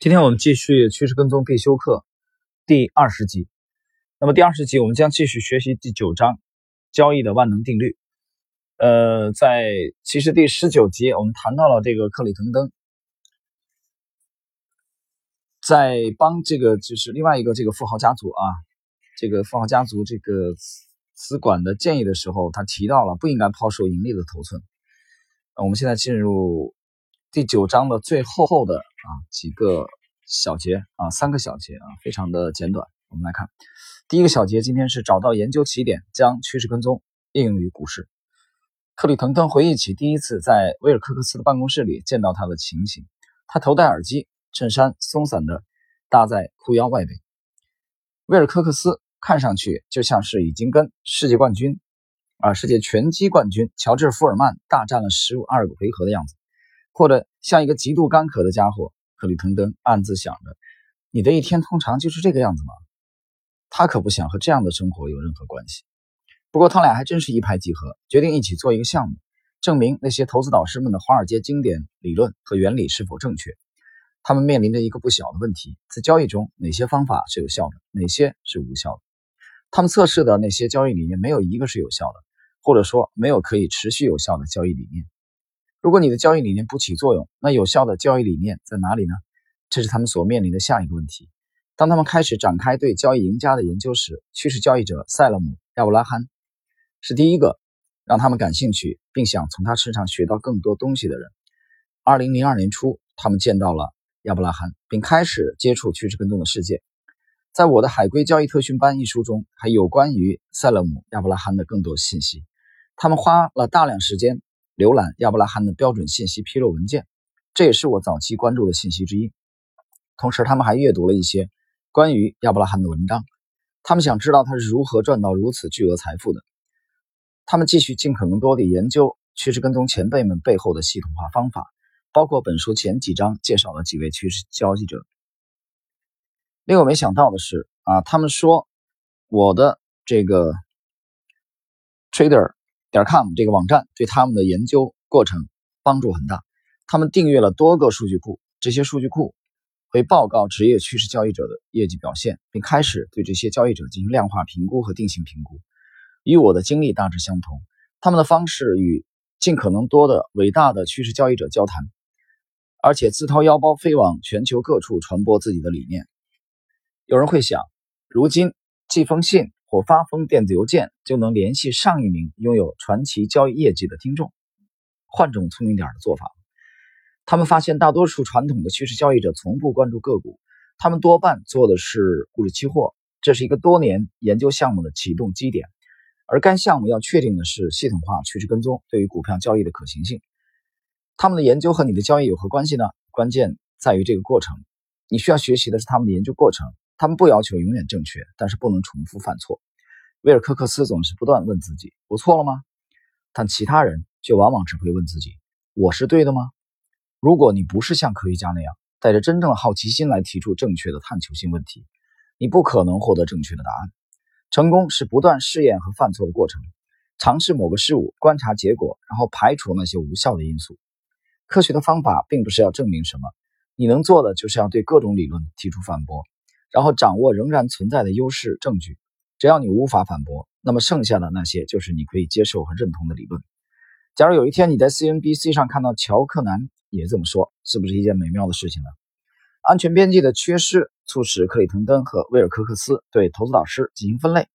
今天我们继续趋势跟踪必修课第二十集。那么第二十集我们将继续学习第九章交易的万能定律。呃，在其实第十九集我们谈到了这个克里滕登，在帮这个就是另外一个这个富豪家族啊，这个富豪家族这个资管的建议的时候，他提到了不应该抛售盈利的头寸。我们现在进入。第九章的最后后的啊几个小节啊三个小节啊非常的简短，我们来看第一个小节，今天是找到研究起点，将趋势跟踪应用于股市。克里滕登回忆起第一次在威尔科克斯的办公室里见到他的情形，他头戴耳机，衬衫松散的搭在裤腰外围。威尔科克斯看上去就像是已经跟世界冠军啊世界拳击冠军乔治福尔曼大战了十五二个回合的样子。或者像一个极度干渴的家伙，克里滕登暗自想着：“你的一天通常就是这个样子吗？”他可不想和这样的生活有任何关系。不过他俩还真是一拍即合，决定一起做一个项目，证明那些投资导师们的华尔街经典理论和原理是否正确。他们面临着一个不小的问题：在交易中，哪些方法是有效的，哪些是无效的？他们测试的那些交易理念没有一个是有效的，或者说没有可以持续有效的交易理念。如果你的交易理念不起作用，那有效的交易理念在哪里呢？这是他们所面临的下一个问题。当他们开始展开对交易赢家的研究时，趋势交易者塞勒姆·亚布拉罕是第一个让他们感兴趣并想从他身上学到更多东西的人。二零零二年初，他们见到了亚布拉罕，并开始接触趋势跟踪的世界。在我的《海归交易特训班》一书中，还有关于塞勒姆·亚布拉罕的更多信息。他们花了大量时间。浏览亚伯拉罕的标准信息披露文件，这也是我早期关注的信息之一。同时，他们还阅读了一些关于亚伯拉罕的文章，他们想知道他是如何赚到如此巨额财富的。他们继续尽可能多地研究趋势跟踪前辈们背后的系统化方法，包括本书前几章介绍的几位趋势交易者。令我没想到的是，啊，他们说我的这个 trader。点 com 这个网站对他们的研究过程帮助很大。他们订阅了多个数据库，这些数据库会报告职业趋势交易者的业绩表现，并开始对这些交易者进行量化评估和定性评估。与我的经历大致相同，他们的方式与尽可能多的伟大的趋势交易者交谈，而且自掏腰包飞往全球各处传播自己的理念。有人会想，如今寄封信。或发封电子邮件就能联系上一名拥有传奇交易业绩的听众。换种聪明点的做法，他们发现大多数传统的趋势交易者从不关注个股，他们多半做的是股指期货。这是一个多年研究项目的启动基点，而该项目要确定的是系统化趋势跟踪对于股票交易的可行性。他们的研究和你的交易有何关系呢？关键在于这个过程。你需要学习的是他们的研究过程。他们不要求永远正确，但是不能重复犯错。威尔科克斯总是不断问自己：“我错了吗？”但其他人却往往只会问自己：“我是对的吗？”如果你不是像科学家那样带着真正的好奇心来提出正确的探求性问题，你不可能获得正确的答案。成功是不断试验和犯错的过程，尝试某个事物，观察结果，然后排除那些无效的因素。科学的方法并不是要证明什么，你能做的就是要对各种理论提出反驳。然后掌握仍然存在的优势证据，只要你无法反驳，那么剩下的那些就是你可以接受和认同的理论。假如有一天你在 CNBC 上看到乔克南也这么说，是不是一件美妙的事情呢？安全边际的缺失促使克里滕登和威尔科克斯对投资导师进行分类。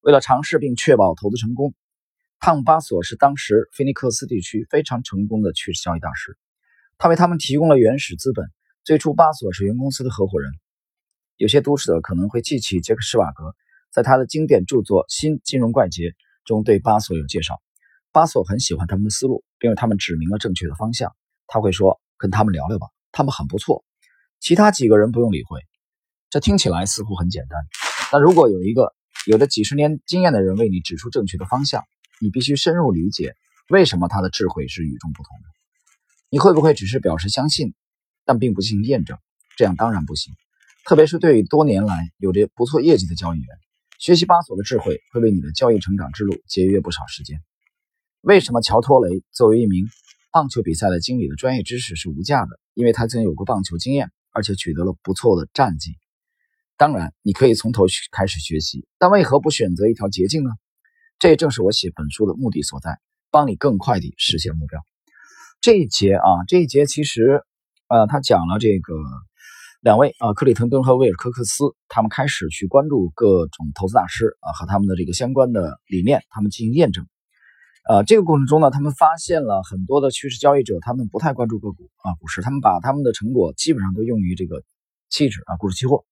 为了尝试并确保投资成功，汤姆巴索是当时菲尼克斯地区非常成功的趋势交易大师，他为他们提供了原始资本。最初，巴索是原公司的合伙人。有些读者可能会记起杰克施瓦格在他的经典著作《新金融怪杰》中对巴索有介绍。巴索很喜欢他们的思路，并为他们指明了正确的方向。他会说：“跟他们聊聊吧，他们很不错。”其他几个人不用理会。这听起来似乎很简单，但如果有一个有着几十年经验的人为你指出正确的方向，你必须深入理解为什么他的智慧是与众不同的。你会不会只是表示相信，但并不进行验证？这样当然不行。特别是对于多年来有着不错业绩的交易员，学习巴索的智慧会为你的交易成长之路节约不少时间。为什么乔托雷作为一名棒球比赛的经理的专业知识是无价的？因为他曾有过棒球经验，而且取得了不错的战绩。当然，你可以从头开始学习，但为何不选择一条捷径呢？这也正是我写本书的目的所在，帮你更快地实现目标。这一节啊，这一节其实，呃，他讲了这个两位啊，克里滕登和威尔科克斯，他们开始去关注各种投资大师啊和他们的这个相关的理念，他们进行验证。呃，这个过程中呢，他们发现了很多的趋势交易者，他们不太关注个股啊股市，他们把他们的成果基本上都用于这个期指啊股市期货。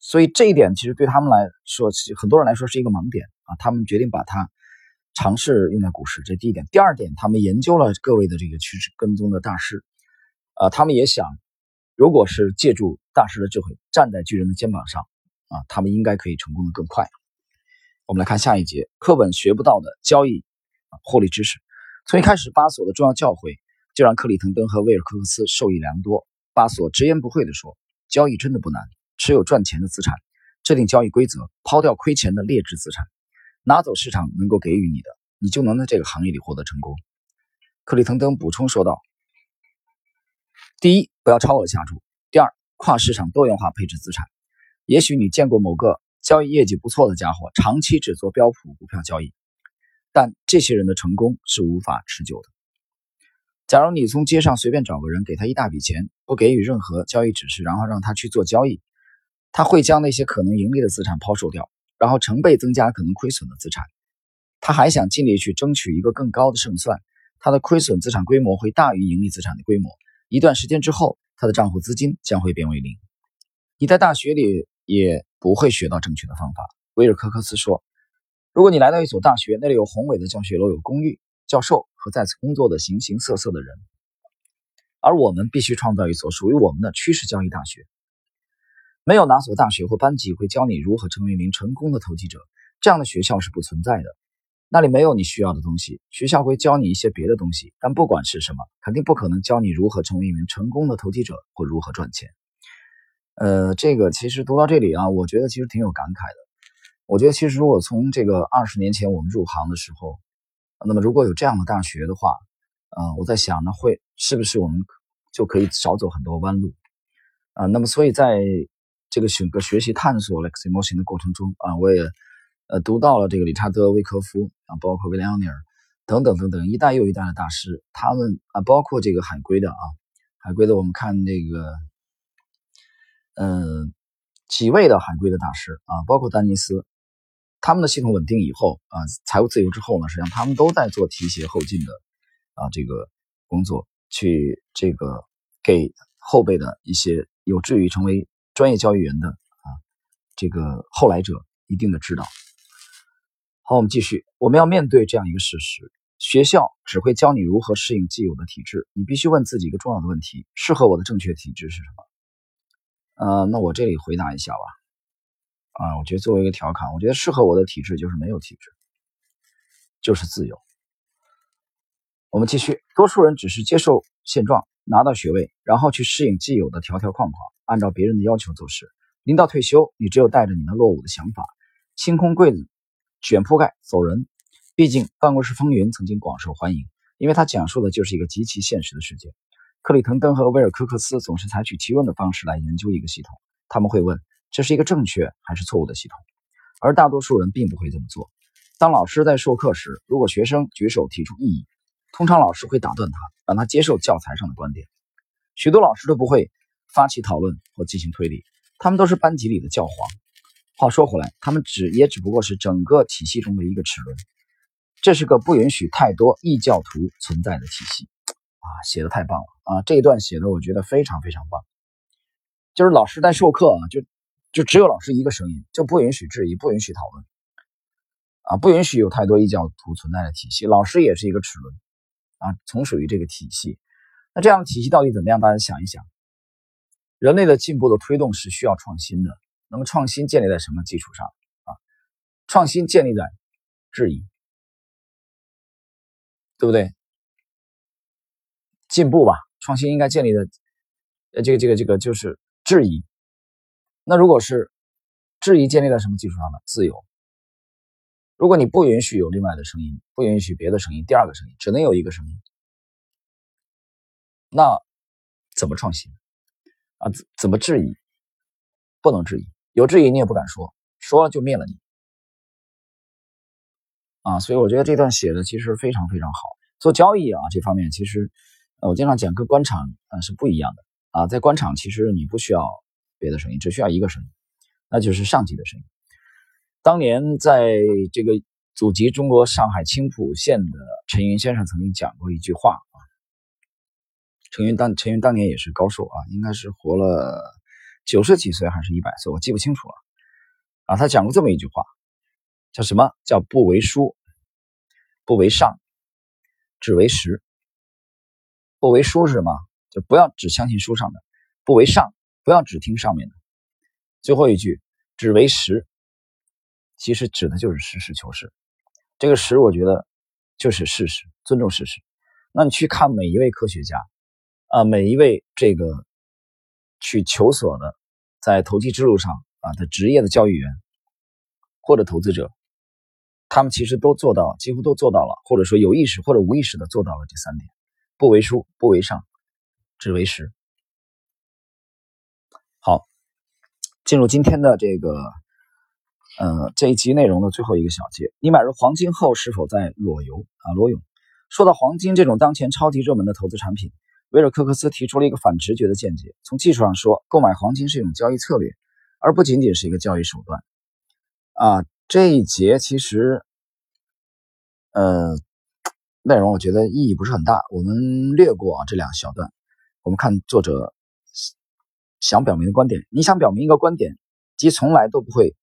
所以这一点其实对他们来说，很多人来说是一个盲点啊。他们决定把它尝试用在股市，这第一点。第二点，他们研究了各位的这个趋势跟踪的大师，啊，他们也想，如果是借助大师的智慧，站在巨人的肩膀上，啊，他们应该可以成功的更快。我们来看下一节，课本学不到的交易啊获利知识。从一开始，巴索的重要教诲就让克里滕登和威尔科克斯受益良多。巴索直言不讳地说：“交易真的不难。”持有赚钱的资产，制定交易规则，抛掉亏钱的劣质资产，拿走市场能够给予你的，你就能在这个行业里获得成功。克里滕登补充说道：“第一，不要超额下注；第二，跨市场多元化配置资产。也许你见过某个交易业绩不错的家伙，长期只做标普股票交易，但这些人的成功是无法持久的。假如你从街上随便找个人，给他一大笔钱，不给予任何交易指示，然后让他去做交易。”他会将那些可能盈利的资产抛售掉，然后成倍增加可能亏损的资产。他还想尽力去争取一个更高的胜算。他的亏损资产规模会大于盈利资产的规模。一段时间之后，他的账户资金将会变为零。你在大学里也不会学到正确的方法。威尔科克斯说：“如果你来到一所大学，那里有宏伟的教学楼、有公寓、教授和在此工作的形形色色的人，而我们必须创造一所属于我们的趋势交易大学。”没有哪所大学或班级会教你如何成为一名成功的投机者，这样的学校是不存在的。那里没有你需要的东西。学校会教你一些别的东西，但不管是什么，肯定不可能教你如何成为一名成功的投机者或如何赚钱。呃，这个其实读到这里啊，我觉得其实挺有感慨的。我觉得其实如果从这个二十年前我们入行的时候，那么如果有这样的大学的话，呃，我在想呢，会是不是我们就可以少走很多弯路啊？那么所以在这个整个学习探索 Lex Emotion 的过程中啊，我也呃读到了这个理查德·威科夫啊，包括威廉·奥尼尔等等等等一代又一代的大师，他们啊，包括这个海归的啊，海归的，我们看那个嗯几位的海归的大师啊，包括丹尼斯，他们的系统稳定以后啊，财务自由之后呢，实际上他们都在做提携后进的啊这个工作，去这个给后辈的一些有志于成为。专业交易员的啊，这个后来者一定的指导。好，我们继续。我们要面对这样一个事实：学校只会教你如何适应既有的体制。你必须问自己一个重要的问题：适合我的正确体制是什么？呃，那我这里回答一下吧。啊，我觉得作为一个调侃，我觉得适合我的体制就是没有体制，就是自由。我们继续。多数人只是接受现状，拿到学位，然后去适应既有的条条框框。按照别人的要求做事，临到退休，你只有带着你那落伍的想法，清空柜子，卷铺盖走人。毕竟《办公室风云》曾经广受欢迎，因为它讲述的就是一个极其现实的世界。克里滕登和威尔科克斯总是采取提问的方式来研究一个系统，他们会问这是一个正确还是错误的系统，而大多数人并不会这么做。当老师在授课时，如果学生举手提出异议，通常老师会打断他，让他接受教材上的观点。许多老师都不会。发起讨论或进行推理，他们都是班级里的教皇。话说回来，他们只也只不过是整个体系中的一个齿轮。这是个不允许太多异教徒存在的体系啊！写的太棒了啊！这一段写的我觉得非常非常棒。就是老师在授课啊，就就只有老师一个声音，就不允许质疑，不允许讨论啊，不允许有太多异教徒存在的体系。老师也是一个齿轮啊，从属于这个体系。那这样的体系到底怎么样？大家想一想。人类的进步的推动是需要创新的。那么创新建立在什么基础上啊？创新建立在质疑，对不对？进步吧，创新应该建立在呃这个这个这个就是质疑。那如果是质疑建立在什么基础上呢？自由。如果你不允许有另外的声音，不允许别的声音，第二个声音只能有一个声音，那怎么创新？啊，怎怎么质疑？不能质疑，有质疑你也不敢说，说了就灭了你。啊，所以我觉得这段写的其实非常非常好。做交易啊这方面，其实我经常讲跟官场啊是不一样的啊，在官场其实你不需要别的声音，只需要一个声音，那就是上级的声音。当年在这个祖籍中国上海青浦县的陈云先生曾经讲过一句话啊，陈云当陈云当年也是高寿啊，应该是活了九十几岁还是一百岁，我记不清楚了啊，他讲过这么一句话。叫什么叫不为书，不为上，只为实。不为书是什么？就不要只相信书上的；不为上，不要只听上面的。最后一句，只为实，其实指的就是实事求是。这个实，我觉得就是事实，尊重事实。那你去看每一位科学家啊，每一位这个去求索的，在投机之路上啊的职业的交易员或者投资者。他们其实都做到，几乎都做到了，或者说有意识或者无意识的做到了这三点：不为输，不为上，只为实。好，进入今天的这个，呃，这一集内容的最后一个小节。你买入黄金后是否在裸游啊？裸泳。说到黄金这种当前超级热门的投资产品，威尔科克斯提出了一个反直觉的见解：从技术上说，购买黄金是一种交易策略，而不仅仅是一个交易手段。啊。这一节其实，呃，内容我觉得意义不是很大，我们略过啊这两小段。我们看作者想表明的观点。你想表明一个观点，即从来都不会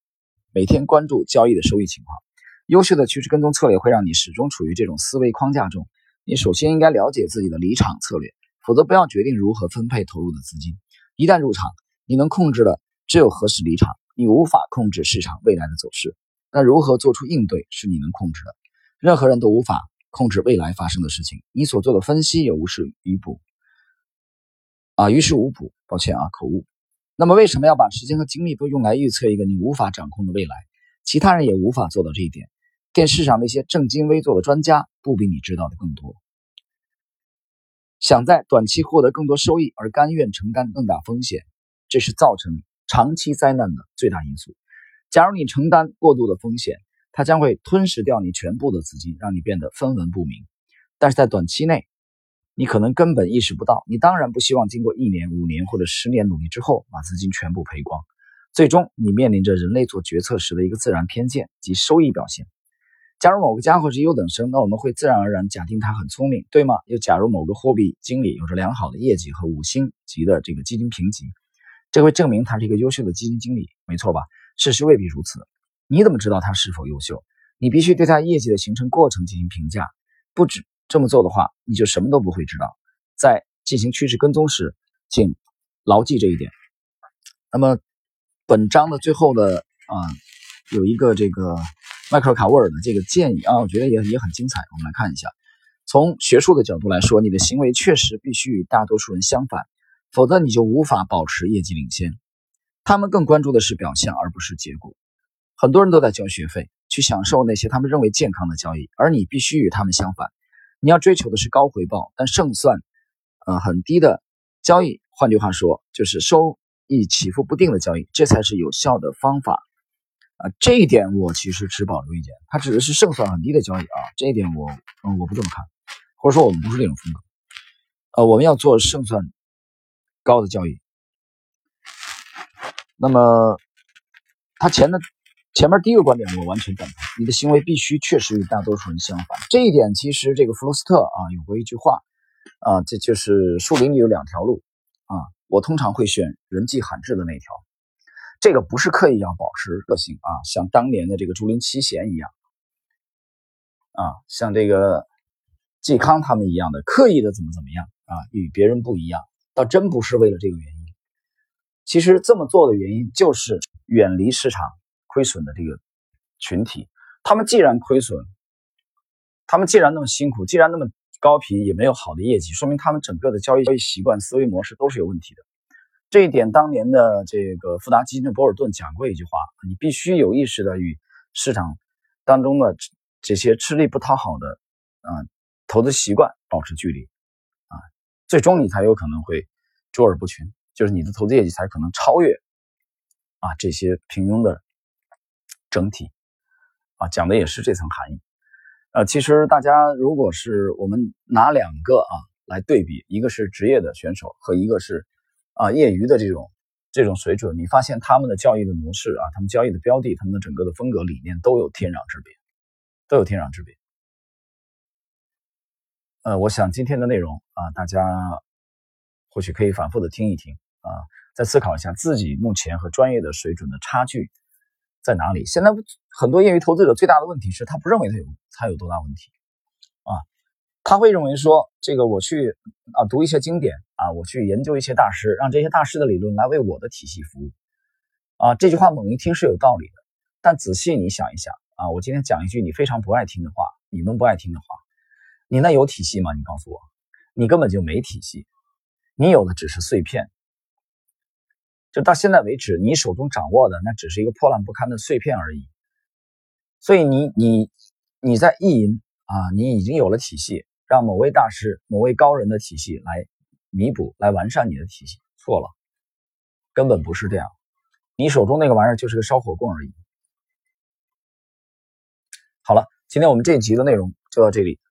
每天关注交易的收益情况。优秀的趋势跟踪策略会让你始终处于这种思维框架中。你首先应该了解自己的离场策略，否则不要决定如何分配投入的资金。一旦入场，你能控制的只有何时离场，你无法控制市场未来的走势。那如何做出应对是你能控制的，任何人都无法控制未来发生的事情。你所做的分析也无事于补，啊，于事无补。抱歉啊，口误。那么为什么要把时间和精力都用来预测一个你无法掌控的未来？其他人也无法做到这一点。电视上那些正襟危坐的专家不比你知道的更多。想在短期获得更多收益而甘愿承担更大风险，这是造成长期灾难的最大因素。假如你承担过度的风险，它将会吞噬掉你全部的资金，让你变得分文不明。但是在短期内，你可能根本意识不到。你当然不希望经过一年、五年或者十年努力之后，把资金全部赔光。最终，你面临着人类做决策时的一个自然偏见及收益表现。假如某个家伙是优等生，那我们会自然而然假定他很聪明，对吗？又假如某个货币经理有着良好的业绩和五星级的这个基金评级，这会证明他是一个优秀的基金经理，没错吧？事实未必如此，你怎么知道他是否优秀？你必须对他业绩的形成过程进行评价。不止这么做的话，你就什么都不会知道。在进行趋势跟踪时，请牢记这一点。那么，本章的最后的啊，有一个这个迈克尔卡沃尔的这个建议啊，我觉得也也很精彩。我们来看一下，从学术的角度来说，你的行为确实必须与大多数人相反，否则你就无法保持业绩领先。他们更关注的是表现，而不是结果。很多人都在交学费，去享受那些他们认为健康的交易，而你必须与他们相反。你要追求的是高回报但胜算，呃很低的交易。换句话说，就是收益起伏不定的交易，这才是有效的方法。啊，这一点我其实持保留意见。它指的是胜算很低的交易啊，这一点我嗯我不这么看，或者说我们不是这种风格。呃，我们要做胜算高的交易。那么，他前的前面第一个观点我完全赞同，你的行为必须确实与大多数人相反。这一点其实这个弗罗斯特啊有过一句话啊，这就是树林里有两条路啊，我通常会选人迹罕至的那条。这个不是刻意要保持个性啊，像当年的这个竹林七贤一样啊，像这个嵇康他们一样的刻意的怎么怎么样啊，与别人不一样，倒真不是为了这个原因。其实这么做的原因就是远离市场亏损的这个群体。他们既然亏损，他们既然那么辛苦，既然那么高频，也没有好的业绩，说明他们整个的交易交易习惯、思维模式都是有问题的。这一点，当年的这个富达基金的博尔顿讲过一句话：你必须有意识的与市场当中的这些吃力不讨好的啊投资习惯保持距离啊，最终你才有可能会卓尔不群。就是你的投资业绩才可能超越啊这些平庸的整体啊，讲的也是这层含义。呃，其实大家如果是我们拿两个啊来对比，一个是职业的选手和一个是啊业余的这种这种水准，你发现他们的交易的模式啊，他们交易的标的，他们的整个的风格理念都有天壤之别，都有天壤之别。呃，我想今天的内容啊，大家或许可以反复的听一听啊，再思考一下自己目前和专业的水准的差距在哪里。现在很多业余投资者最大的问题是他不认为他有他有多大问题，他会认为说这个我去啊读一些经典啊，我去研究一些大师，让这些大师的理论来为我的体系服务啊。这句话猛一听是有道理的，但仔细你想一想啊，我今天讲一句你非常不爱听的话，你们不爱听的话。你那有体系吗？你告诉我，你根本就没体系，你有的只是碎片。就到现在为止，你手中掌握的那只是一个破烂不堪的碎片而已。所以你你你在意淫啊，你已经有了体系，让某位大师、某位高人的体系来弥补、来完善你的体系，错了，根本不是这样。你手中那个玩意儿就是个烧火棍而已。好了，今天我们这一集的内容就到这里。